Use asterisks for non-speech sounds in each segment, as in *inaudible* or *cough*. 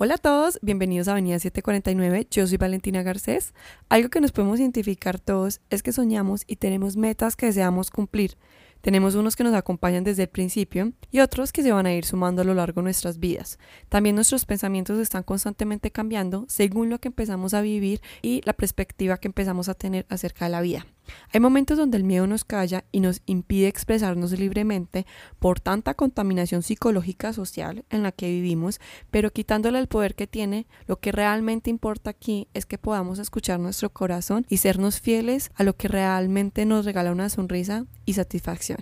Hola a todos, bienvenidos a Avenida 749, yo soy Valentina Garcés. Algo que nos podemos identificar todos es que soñamos y tenemos metas que deseamos cumplir. Tenemos unos que nos acompañan desde el principio y otros que se van a ir sumando a lo largo de nuestras vidas. También nuestros pensamientos están constantemente cambiando según lo que empezamos a vivir y la perspectiva que empezamos a tener acerca de la vida. Hay momentos donde el miedo nos calla y nos impide expresarnos libremente por tanta contaminación psicológica social en la que vivimos, pero quitándole el poder que tiene, lo que realmente importa aquí es que podamos escuchar nuestro corazón y sernos fieles a lo que realmente nos regala una sonrisa y satisfacción.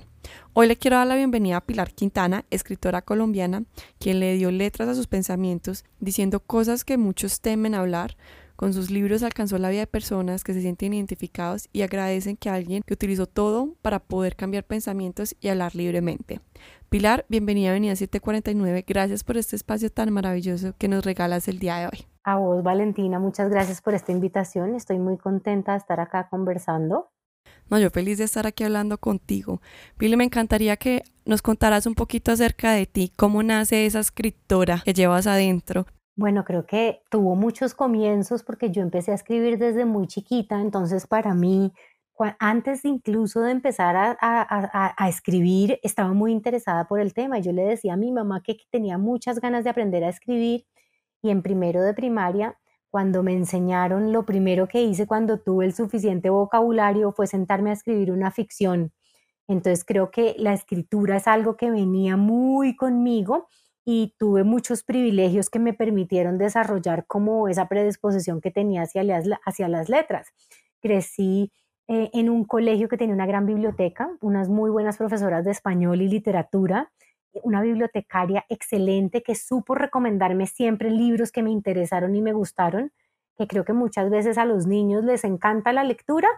Hoy le quiero dar la bienvenida a Pilar Quintana, escritora colombiana, quien le dio letras a sus pensamientos, diciendo cosas que muchos temen hablar, con sus libros alcanzó la vida de personas que se sienten identificados y agradecen que alguien que utilizó todo para poder cambiar pensamientos y hablar libremente. Pilar, bienvenida a Avenida 749. Gracias por este espacio tan maravilloso que nos regalas el día de hoy. A vos, Valentina, muchas gracias por esta invitación. Estoy muy contenta de estar acá conversando. No, yo feliz de estar aquí hablando contigo. Pili, me encantaría que nos contaras un poquito acerca de ti, cómo nace esa escritora que llevas adentro, bueno, creo que tuvo muchos comienzos porque yo empecé a escribir desde muy chiquita, entonces para mí, antes incluso de empezar a, escribir, estaba muy interesada por el tema. Yo le decía a mi mamá que tenía muchas ganas de aprender a escribir y en primero de primaria, cuando me enseñaron, lo primero que hice cuando tuve el suficiente vocabulario fue sentarme a escribir una ficción. Entonces creo que la escritura es algo que venía muy conmigo y tuve muchos privilegios que me permitieron desarrollar como esa predisposición que tenía hacia las, hacia las letras. Crecí eh, en un colegio que tenía una gran biblioteca, unas muy buenas profesoras de español y literatura, una bibliotecaria excelente que supo recomendarme siempre libros que me interesaron y me gustaron, que creo que muchas veces a los niños les encanta la lectura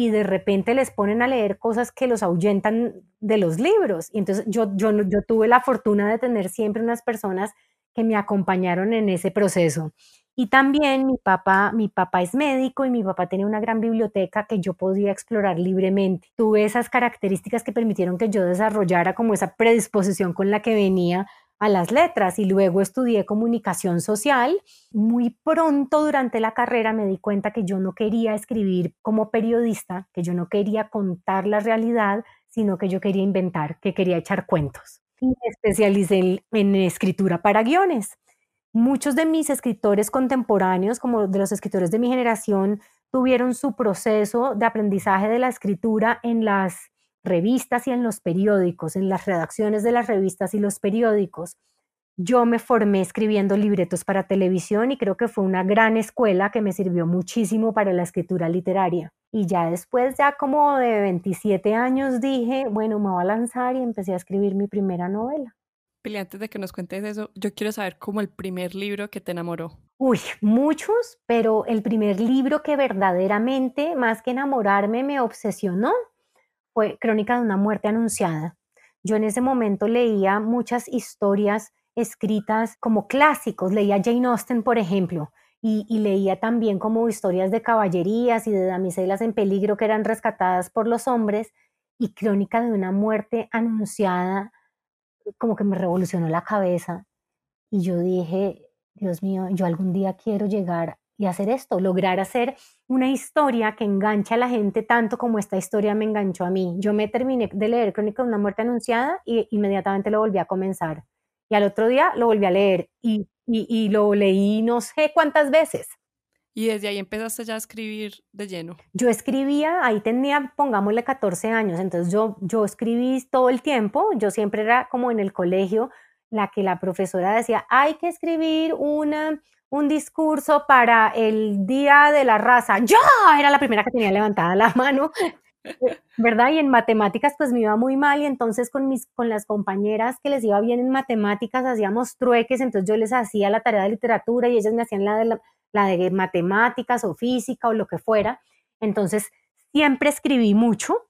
y de repente les ponen a leer cosas que los ahuyentan de los libros. Y entonces yo, yo, yo tuve la fortuna de tener siempre unas personas que me acompañaron en ese proceso. Y también mi papá, mi papá es médico y mi papá tenía una gran biblioteca que yo podía explorar libremente. Tuve esas características que permitieron que yo desarrollara como esa predisposición con la que venía a las letras y luego estudié comunicación social. Muy pronto durante la carrera me di cuenta que yo no quería escribir como periodista, que yo no quería contar la realidad, sino que yo quería inventar, que quería echar cuentos. Y me especialicé en, escritura para guiones. Muchos de mis escritores contemporáneos, como de los escritores de mi generación, tuvieron su proceso de aprendizaje de la escritura en las revistas y en los periódicos, en las redacciones de las revistas y los periódicos. Yo me formé escribiendo libretos para televisión y creo que fue una gran escuela que me sirvió muchísimo para la escritura literaria. Y ya después, ya como de 27 años, dije, bueno, me voy a lanzar y empecé a escribir mi primera novela. Pili, antes de que nos cuentes eso, yo quiero saber cómo el primer libro que te enamoró. Uy, muchos, pero el primer libro que verdaderamente, más que enamorarme, me obsesionó Crónica de una muerte anunciada. Yo en ese momento leía muchas historias escritas como clásicos, leía Jane Austen, por ejemplo, y, leía también como historias de caballerías y de damiselas en peligro que eran rescatadas por los hombres, y Crónica de una muerte anunciada, como que me revolucionó la cabeza. Y yo dije, Dios mío, yo algún día quiero llegar y hacer esto, lograr hacer una historia que enganche a la gente tanto como esta historia me enganchó a mí. Yo me terminé de leer Crónica de una muerte anunciada y inmediatamente lo volví a comenzar. Y al otro día lo volví a leer y, y, lo leí no sé cuántas veces. Y desde ahí empezaste ya a escribir de lleno. Yo escribía, ahí tenía, pongámosle 14 años, entonces yo, yo escribí todo el tiempo, yo siempre era como en el colegio la que la profesora decía, hay que escribir una, un discurso para el Día de la Raza. Yo era la primera que tenía levantada la mano, *laughs* ¿verdad? Y en matemáticas pues me iba muy mal y entonces con, mis, con las compañeras que les iba bien en matemáticas hacíamos trueques, entonces yo les hacía la tarea de literatura y ellas me hacían la de, la de matemáticas o física o lo que fuera. Entonces siempre escribí mucho,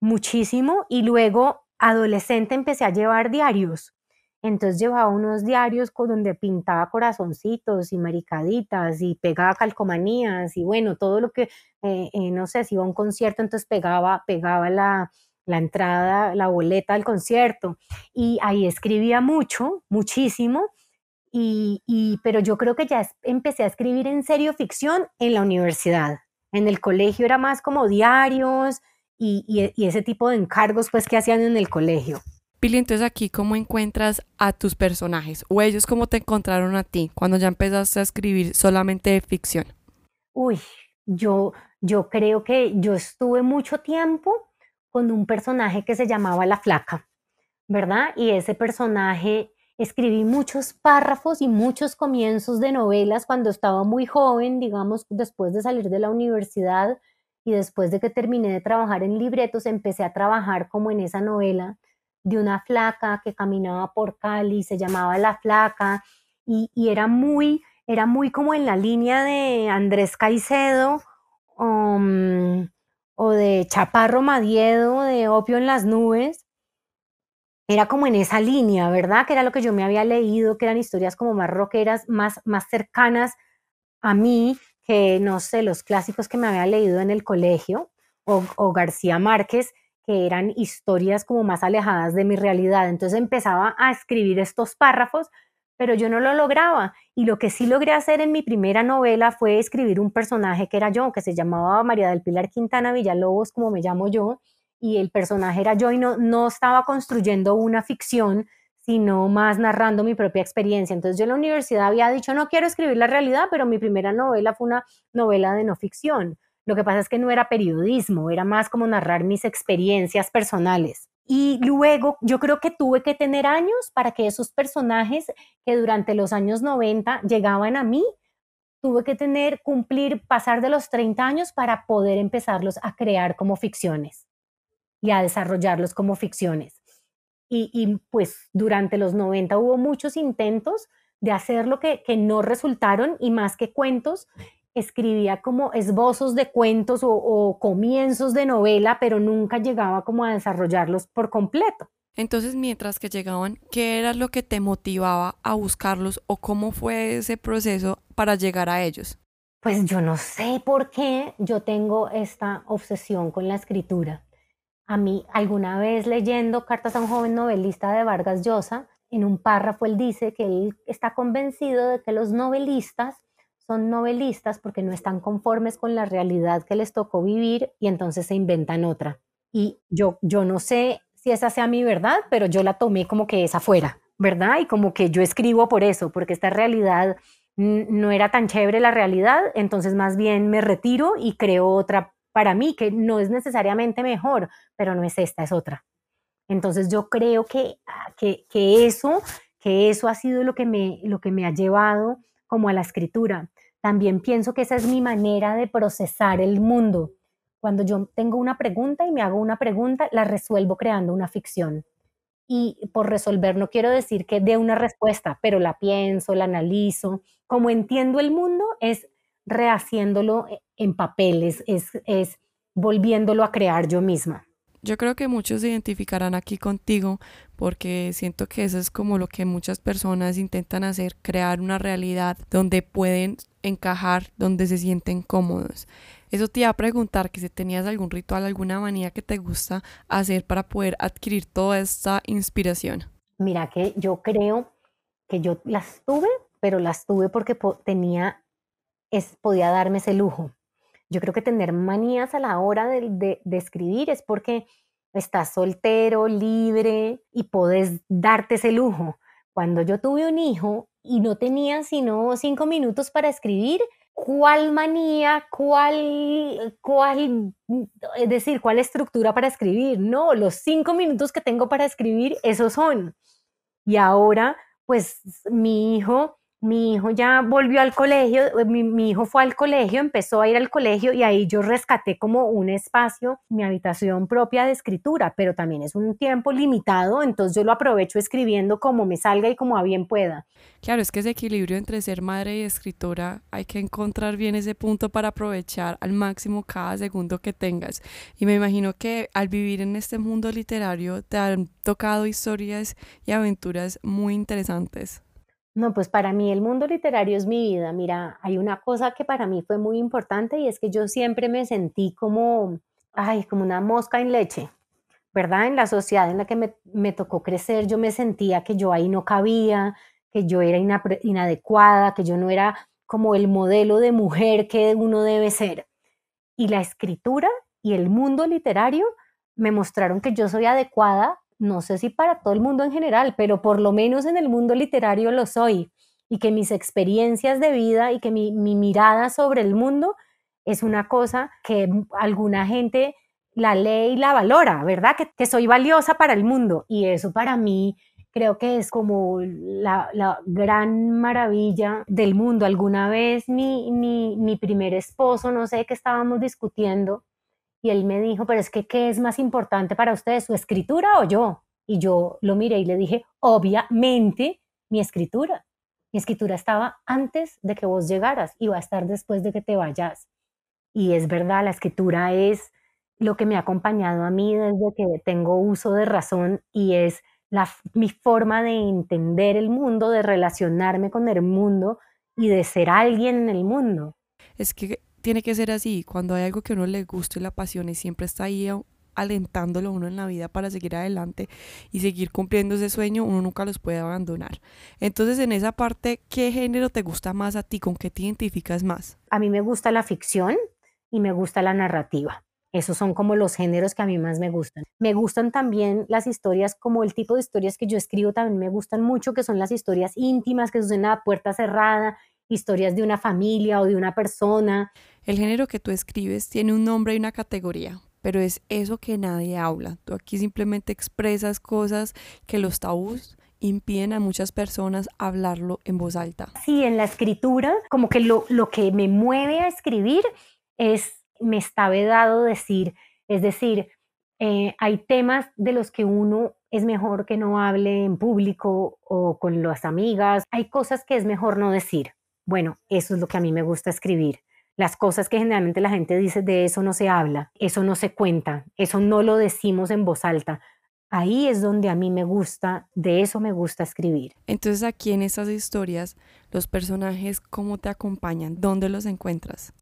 muchísimo y luego adolescente empecé a llevar diarios entonces llevaba unos diarios con donde pintaba corazoncitos y maricaditas y pegaba calcomanías y bueno, todo lo que, eh, eh, no sé, si iba a un concierto, entonces pegaba, pegaba la, la entrada, la boleta del concierto. Y ahí escribía mucho, muchísimo. y, pero yo creo que ya empecé a escribir en serio ficción en la universidad. En el colegio era más como diarios y, y ese tipo de encargos pues que hacían en el colegio. Pili, entonces aquí, ¿cómo encuentras a tus personajes? ¿O ellos cómo te encontraron a ti cuando ya empezaste a escribir solamente de ficción? Uy, yo, yo creo que yo estuve mucho tiempo con un personaje que se llamaba La Flaca, ¿verdad? Y ese personaje escribí muchos párrafos y muchos comienzos de novelas cuando estaba muy joven, digamos, después de salir de la universidad y después de que terminé de trabajar en libretos, empecé a trabajar como en esa novela de una flaca que caminaba por Cali, se llamaba La Flaca, y, era muy, era muy como en la línea de Andrés Caicedo um, o de Chaparro Madiedo, de Opio en las Nubes. Era como en esa línea, ¿verdad? Que era lo que yo me había leído, que eran historias como más rockeras, más, más cercanas a mí, que no sé, los clásicos que me había leído en el colegio, o García Márquez, que eran historias como más alejadas de mi realidad. Entonces empezaba a escribir estos párrafos, pero yo no lo lograba. Y lo que sí logré hacer en mi primera novela fue escribir un personaje que era yo, que se llamaba María del Pilar Quintana Villalobos, como me llamo yo, y el personaje era yo y no, no estaba construyendo una ficción, sino más narrando mi propia experiencia. Entonces yo en la universidad había dicho, no quiero escribir la realidad, pero mi primera novela fue una novela de no ficción. Lo que pasa es que no era periodismo, era más como narrar mis experiencias personales. Y luego yo creo que tuve que tener años para que esos personajes que durante los años 90 llegaban a mí, tuve que tener, cumplir, pasar de los 30 años para poder empezarlos a crear como ficciones y a desarrollarlos como ficciones. Y, pues durante los 90 hubo muchos intentos de hacer lo que, que no resultaron y más que cuentos, escribía como esbozos de cuentos o, comienzos de novela, pero nunca llegaba como a desarrollarlos por completo. Entonces, mientras que llegaban, ¿qué era lo que te motivaba a buscarlos o cómo fue ese proceso para llegar a ellos? Pues yo no sé por qué yo tengo esta obsesión con la escritura. A mí, alguna vez leyendo Cartas a un joven novelista de Vargas Llosa, en un párrafo él dice que él está convencido de que los novelistas son novelistas porque no están conformes con la realidad que les tocó vivir y entonces se inventan otra. Y yo, yo no sé si esa sea mi verdad, pero yo la tomé como que es afuera, ¿verdad? Y como que yo escribo por eso, porque esta realidad no era tan chévere la realidad, entonces más bien me retiro y creo otra para mí que no es necesariamente mejor, pero no es esta, es otra. Entonces yo creo que, ah, que, que eso, que eso ha sido lo que, me, lo que me ha llevado como a la escritura. También pienso que esa es mi manera de procesar el mundo. Cuando yo tengo una pregunta y me hago una pregunta, la resuelvo creando una ficción. Y por resolver no quiero decir que dé una respuesta, pero la pienso, la analizo. Como entiendo el mundo, es rehaciéndolo en papeles, es, es volviéndolo a crear yo misma. Yo creo que muchos se identificarán aquí contigo porque siento que eso es como lo que muchas personas intentan hacer, crear una realidad donde pueden encajar, donde se sienten cómodos. Eso te iba a preguntar que si tenías algún ritual, alguna manía que te gusta hacer para poder adquirir toda esta inspiración. Mira que yo creo que yo las tuve, pero las tuve porque tenía, es, podía darme ese lujo. Yo creo que tener manías a la hora de, escribir es porque estás soltero, libre y puedes darte ese lujo. Cuando yo tuve un hijo y no tenía sino cinco minutos para escribir, ¿cuál manía, cuál, cuál, es decir, cuál estructura para escribir? No, los cinco minutos que tengo para escribir, esos son. Y ahora, pues mi hijo mi hijo ya volvió al colegio, eh, mi, hijo fue al colegio, empezó a ir al colegio y ahí yo rescaté como un espacio, mi habitación propia de escritura, pero también es un tiempo limitado, entonces yo lo aprovecho escribiendo como me salga y como a bien pueda. Claro, es que ese equilibrio entre ser madre y escritora hay que encontrar bien ese punto para aprovechar al máximo cada segundo que tengas. Y me imagino que al vivir en este mundo literario te han tocado historias y aventuras muy interesantes. No, pues para mí el mundo literario es mi vida. Mira, hay una cosa que para mí fue muy importante y es que yo siempre me sentí como, ay, como una mosca en leche, ¿verdad? En la sociedad en la que me, me tocó crecer, yo me sentía que yo ahí no cabía, que yo era inadecuada, que yo no era como el modelo de mujer que uno debe ser. Y la escritura y el mundo literario me mostraron que yo soy adecuada, no sé si para todo el mundo en general, pero por lo menos en el mundo literario lo soy. Y que mis experiencias de vida y que mi, mirada sobre el mundo es una cosa que alguna gente la lee y la valora, ¿verdad? Que, soy valiosa para el mundo. Y eso para mí creo que es como la, gran maravilla del mundo. Alguna vez mi, mi, primer esposo, no sé qué estábamos discutiendo, y él me dijo, pero es que, ¿qué es más importante para ustedes, su escritura o yo? Y yo lo miré y le dije, obviamente, mi escritura. Mi escritura estaba antes de que vos llegaras y va a estar después de que te vayas. Y es verdad, la escritura es lo que me ha acompañado a mí desde que tengo uso de razón y es mi forma de entender el mundo, de relacionarme con el mundo y de ser alguien en el mundo. Es que tiene que ser así, cuando hay algo que a uno le gusta y la apasiona y siempre está ahí alentándolo a uno en la vida para seguir adelante y seguir cumpliendo ese sueño, uno nunca los puede abandonar. Entonces, en esa parte, ¿qué género te gusta más a ti? ¿Con qué te identificas más? A mí me gusta la ficción y me gusta la narrativa. Esos son como los géneros que a mí más me gustan. Me gustan también las historias, como el tipo de historias que yo escribo también me gustan mucho, que son las historias íntimas, que suceden a puerta cerrada, historias de una familia o de una persona. El género que tú escribes tiene un nombre y una categoría, pero es eso que nadie habla. Tú aquí simplemente expresas cosas que los tabús impiden a muchas personas hablarlo en voz alta. Sí, en la escritura, como que lo, lo que me mueve a escribir es me está vedado decir, es decir, eh, hay temas de los que uno es mejor que no hable en público o con las amigas, hay cosas que es mejor no decir. Bueno, eso es lo que a mí me gusta escribir. Las cosas que generalmente la gente dice, de eso no se habla, eso no se cuenta, eso no lo decimos en voz alta. Ahí es donde a mí me gusta, de eso me gusta escribir. Entonces aquí en estas historias, los personajes, ¿cómo te acompañan? ¿Dónde los encuentras?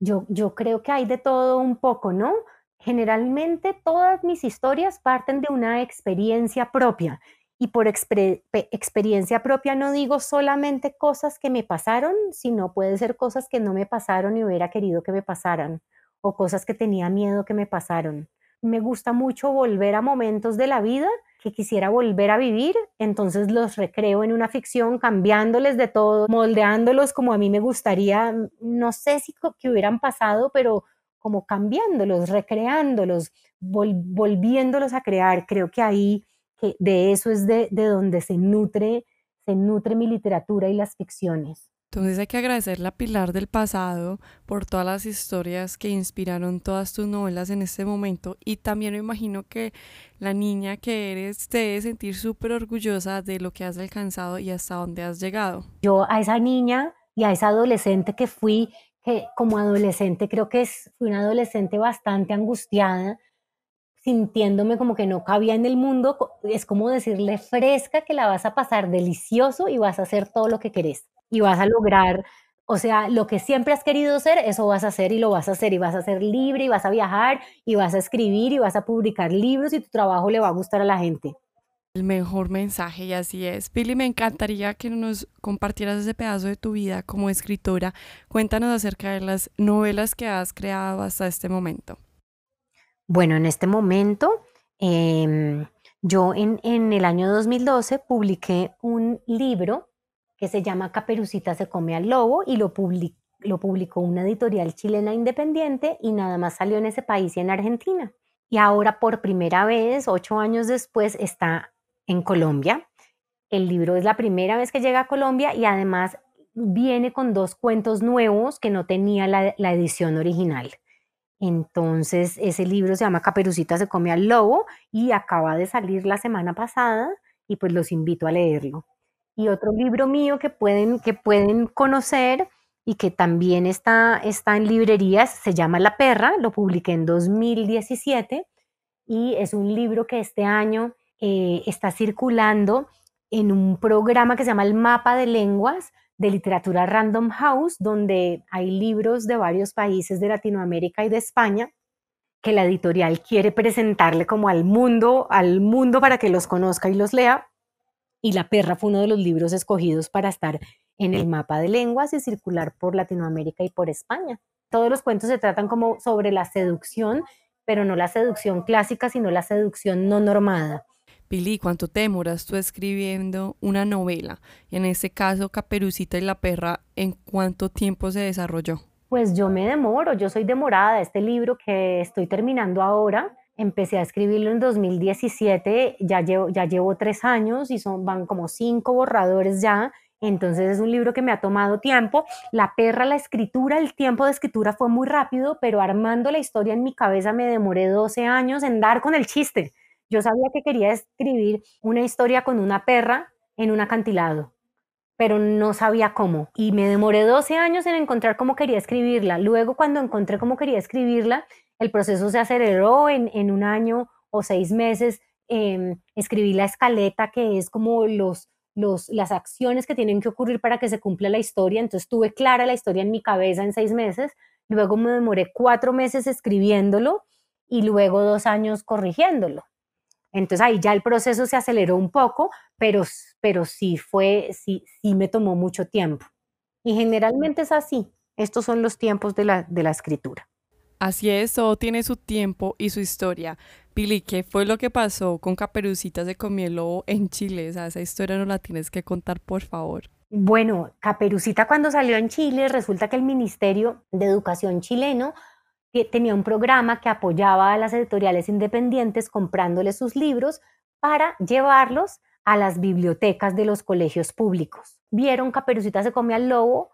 Yo, yo creo que hay de todo un poco, ¿no? Generalmente todas mis historias parten de una experiencia propia y por experiencia propia no digo solamente cosas que me pasaron, sino puede ser cosas que no me pasaron y hubiera querido que me pasaran o cosas que tenía miedo que me pasaron. Me gusta mucho volver a momentos de la vida que quisiera volver a vivir, entonces los recreo en una ficción, cambiándoles de todo, moldeándolos como a mí me gustaría, no sé si que hubieran pasado, pero como cambiándolos, recreándolos, volviéndolos a crear. Creo que ahí, que de eso es de, de donde se nutre, se nutre mi literatura y las ficciones. Entonces hay que agradecerle a Pilar del pasado por todas las historias que inspiraron todas tus novelas en este momento y también me imagino que la niña que eres te debe sentir súper orgullosa de lo que has alcanzado y hasta dónde has llegado. Yo a esa niña y a esa adolescente que fui, que como adolescente creo que es, fui una adolescente bastante angustiada, sintiéndome como que no cabía en el mundo, es como decirle fresca que la vas a pasar delicioso y vas a hacer todo lo que querés y vas a lograr, o sea, lo que siempre has querido ser, eso vas a hacer y lo vas a hacer y vas a ser libre y vas a viajar y vas a escribir y vas a publicar libros y tu trabajo le va a gustar a la gente. El mejor mensaje y así es. Pili, me encantaría que nos compartieras ese pedazo de tu vida como escritora. Cuéntanos acerca de las novelas que has creado hasta este momento. Bueno, en este momento, em, yo en, en el año 2012 publiqué un libro que se llama Caperucita se come al lobo y lo, lo publicó una editorial chilena independiente y nada más salió en ese país y en Argentina. Y ahora por primera vez, ocho años después, está en Colombia. El libro es la primera vez que llega a Colombia y además viene con dos cuentos nuevos que no tenía la, la edición original. Entonces, ese libro se llama Caperucita se come al lobo y acaba de salir la semana pasada y pues los invito a leerlo. Y otro libro mío que pueden, que pueden conocer y que también está, está en librerías, se llama La Perra, lo publiqué en 2017 y es un libro que este año eh, está circulando en un programa que se llama el Mapa de Lenguas de Literatura Random House, donde hay libros de varios países de Latinoamérica y de España que la editorial quiere presentarle como al mundo, al mundo para que los conozca y los lea y La perra fue uno de los libros escogidos para estar en el mapa de lenguas y circular por Latinoamérica y por España. Todos los cuentos se tratan como sobre la seducción, pero no la seducción clásica, sino la seducción no normada. Pili, ¿cuánto te demoras tú escribiendo una novela? Y en este caso, Caperucita y la perra, ¿en cuánto tiempo se desarrolló? Pues yo me demoro, yo soy demorada. Este libro que estoy terminando ahora, empecé a escribirlo en 2017, ya llevo, ya llevo tres años y son, van como cinco borradores ya. Entonces es un libro que me ha tomado tiempo. La perra, la escritura, el tiempo de escritura fue muy rápido, pero armando la historia en mi cabeza me demoré 12 años en dar con el chiste. Yo sabía que quería escribir una historia con una perra en un acantilado, pero no sabía cómo. Y me demoré 12 años en encontrar cómo quería escribirla. Luego, cuando encontré cómo quería escribirla, el proceso se aceleró en, un año o seis meses. Em, escribí la escaleta, que es como los, los, las acciones que tienen que ocurrir para que se cumpla la historia. Entonces tuve clara la historia en mi cabeza en seis meses. Luego me demoré cuatro meses escribiéndolo y luego dos años corrigiéndolo. Entonces ahí ya el proceso se aceleró un poco, pero, pero sí fue, sí, sí me tomó mucho tiempo. Y generalmente es así. Estos son los tiempos de la, de la escritura. Así es, todo tiene su tiempo y su historia. Pili, ¿qué fue lo que pasó con Caperucita se comió el lobo en Chile? esa historia no la tienes que contar, por favor. Bueno, Caperucita cuando salió en Chile, resulta que el Ministerio de Educación chileno tenía un programa que apoyaba a las editoriales independientes comprándoles sus libros para llevarlos a las bibliotecas de los colegios públicos. Vieron Caperucita se come al lobo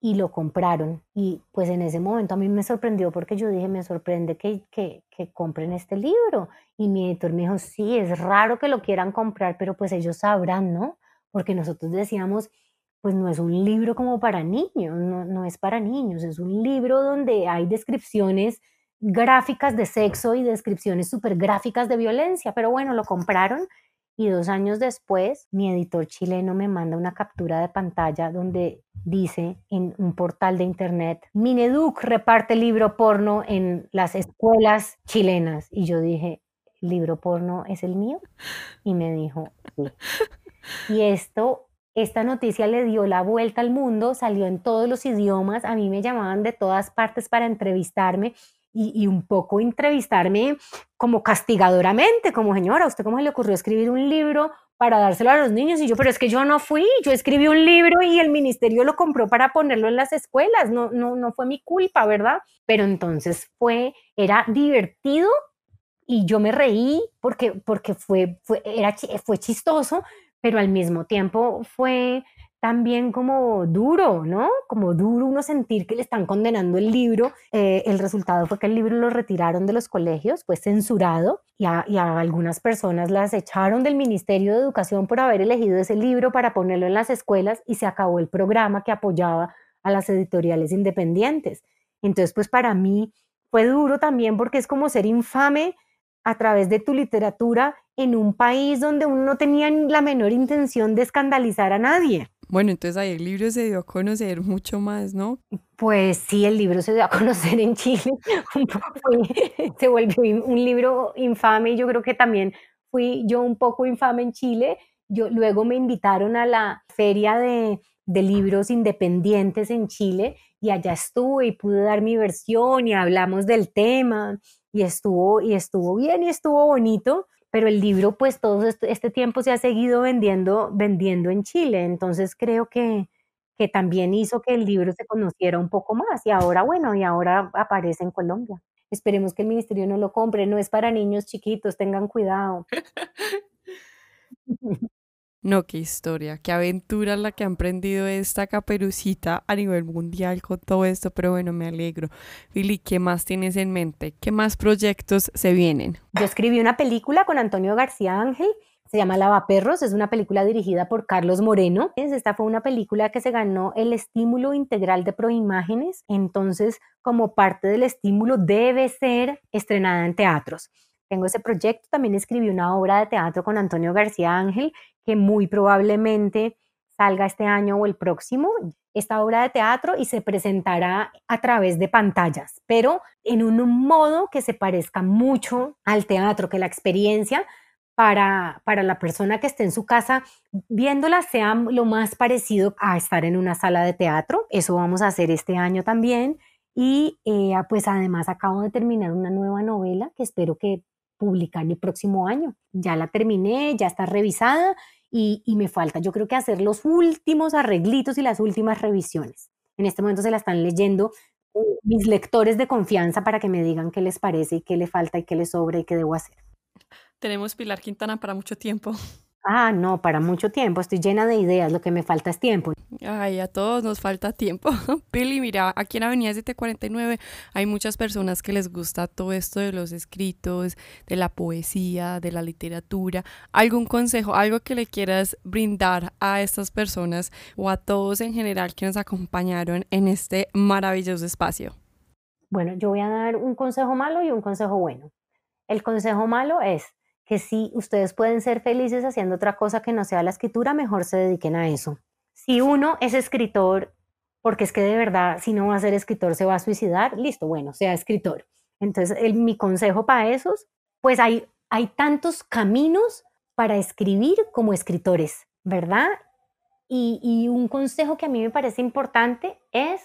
y lo compraron. Y pues en ese momento a mí me sorprendió porque yo dije, me sorprende que, que, que, compren este libro. Y mi editor me dijo, sí, es raro que lo quieran comprar, pero pues ellos sabrán, ¿no? Porque nosotros decíamos, pues no es un libro como para niños, no, es para niños, es un libro donde hay descripciones gráficas de sexo y descripciones súper gráficas de violencia, pero bueno, lo compraron y dos años después mi editor chileno me manda una captura de pantalla donde dice en un portal de internet, Mineduc reparte libro porno en las escuelas chilenas y yo dije, ¿libro porno es el mío? Y me dijo, sí. Y esto esta noticia le dio la vuelta al mundo, salió en todos los idiomas, a mí me llamaban de todas partes para entrevistarme y, un poco entrevistarme como castigadoramente, como señora, ¿usted cómo se le ocurrió escribir un libro para dárselo a los niños? Y yo, pero es que yo no fui, yo escribí un libro y el ministerio lo compró para ponerlo en las escuelas, no, no, no fue mi culpa, ¿verdad? Pero entonces fue, era divertido y yo me reí porque, porque fue, fue, era, fue chistoso, pero al mismo tiempo fue también como duro, ¿no? Como duro uno sentir que le están condenando el libro. Eh, el resultado fue que el libro lo retiraron de los colegios, fue censurado y a, y a, algunas personas las echaron del Ministerio de Educación por haber elegido ese libro para ponerlo en las escuelas y se acabó el programa que apoyaba a las editoriales independientes. Entonces, pues para mí fue duro también porque es como ser infame a través de tu literatura en un país donde uno no tenía la menor intención de escandalizar a nadie. Bueno, entonces ahí el libro se dio a conocer mucho más, ¿no? Pues sí, el libro se dio a conocer en Chile, *laughs* se volvió un libro infame y yo creo que también fui yo un poco infame en Chile. Yo, luego me invitaron a la feria de, de libros independientes en Chile y allá estuve y pude dar mi versión y hablamos del tema y estuvo, y estuvo bien y estuvo bonito pero el libro pues todo este, este, tiempo se ha seguido vendiendo, vendiendo en Chile, entonces creo que, que también hizo que el libro se conociera un poco más y ahora bueno, y ahora aparece en Colombia. Esperemos que el ministerio no lo compre, no es para niños chiquitos, tengan cuidado. *laughs* No, qué historia, qué aventura la que ha emprendido esta caperucita a nivel mundial con todo esto, pero bueno, me alegro. Billy, ¿qué más tienes en mente? ¿Qué más proyectos se vienen? Yo escribí una película con Antonio García Ángel, se llama Lavaperros, es una película dirigida por Carlos Moreno. Esta fue una película que se ganó el estímulo integral de proimágenes, entonces como parte del estímulo debe ser estrenada en teatros tengo ese proyecto. También escribí una obra de teatro con Antonio García Ángel, que muy probablemente salga este año o el próximo, esta obra de teatro y se presentará a través de pantallas, pero en un modo que se parezca mucho al teatro, que la experiencia para, para la persona que esté en su casa viéndola sea lo más parecido a estar en una sala de teatro. Eso vamos a hacer este año también. Y eh, pues además acabo de terminar una nueva novela que espero que publicar el próximo año. Ya la terminé, ya está revisada y, y, me falta, yo creo que hacer los últimos arreglitos y las últimas revisiones. En este momento se la están leyendo uh, mis lectores de confianza para que me digan qué les parece y qué le falta y qué le sobra y qué debo hacer. Tenemos Pilar Quintana para mucho tiempo. Ah, no, para mucho tiempo. Estoy llena de ideas. Lo que me falta es tiempo. Ay, a todos nos falta tiempo. *laughs* Pili, mira, aquí en Avenida 749 hay muchas personas que les gusta todo esto de los escritos, de la poesía, de la literatura. ¿Algún consejo, algo que le quieras brindar a estas personas o a todos en general que nos acompañaron en este maravilloso espacio? Bueno, yo voy a dar un consejo malo y un consejo bueno. El consejo malo es que si ustedes pueden ser felices haciendo otra cosa que no sea la escritura, mejor se dediquen a eso. Si uno es escritor, porque es que de verdad, si no va a ser escritor, se va a suicidar, listo, bueno, sea escritor. Entonces, mi consejo para esos, pues hay, hay tantos caminos para escribir como escritores, ¿verdad? Y, y un consejo que a mí me parece importante es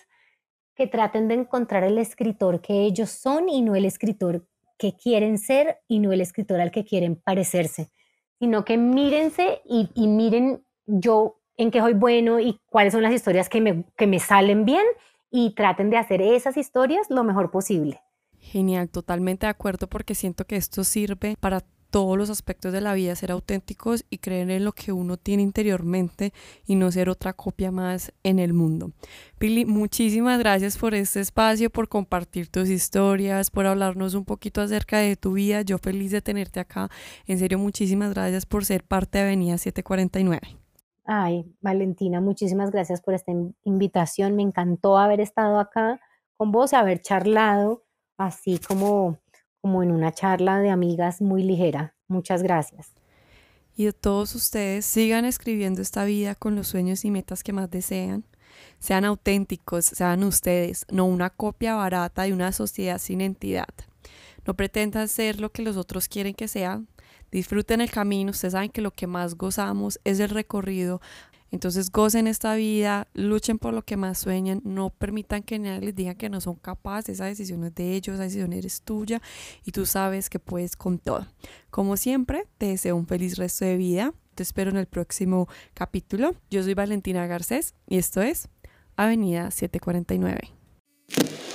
que traten de encontrar el escritor que ellos son y no el escritor que quieren ser y no el escritor al que quieren parecerse, sino que mírense y, miren yo en qué soy bueno y cuáles son las historias que me, que me salen bien y traten de hacer esas historias lo mejor posible. Genial, totalmente de acuerdo porque siento que esto sirve para todos los aspectos de la vida, ser auténticos y creer en lo que uno tiene interiormente y no ser otra copia más en el mundo. Pili, muchísimas gracias por este espacio, por compartir tus historias, por hablarnos un poquito acerca de tu vida. Yo feliz de tenerte acá. En serio, muchísimas gracias por ser parte de Avenida 749. Ay, Valentina, muchísimas gracias por esta invitación. Me encantó haber estado acá con vos, haber charlado así como como en una charla de amigas muy ligera. Muchas gracias. Y de todos ustedes, sigan escribiendo esta vida con los sueños y metas que más desean. Sean auténticos, sean ustedes, no una copia barata de una sociedad sin entidad. No pretendan ser lo que los otros quieren que sean. Disfruten el camino. Ustedes saben que lo que más gozamos es el recorrido entonces gocen esta vida, luchen por lo que más sueñan, no permitan que nadie les diga que no son capaces, esa decisión es de ellos, esa decisión eres tuya y tú sabes que puedes con todo. Como siempre, te deseo un feliz resto de vida, te espero en el próximo capítulo. Yo soy Valentina Garcés y esto es Avenida 749.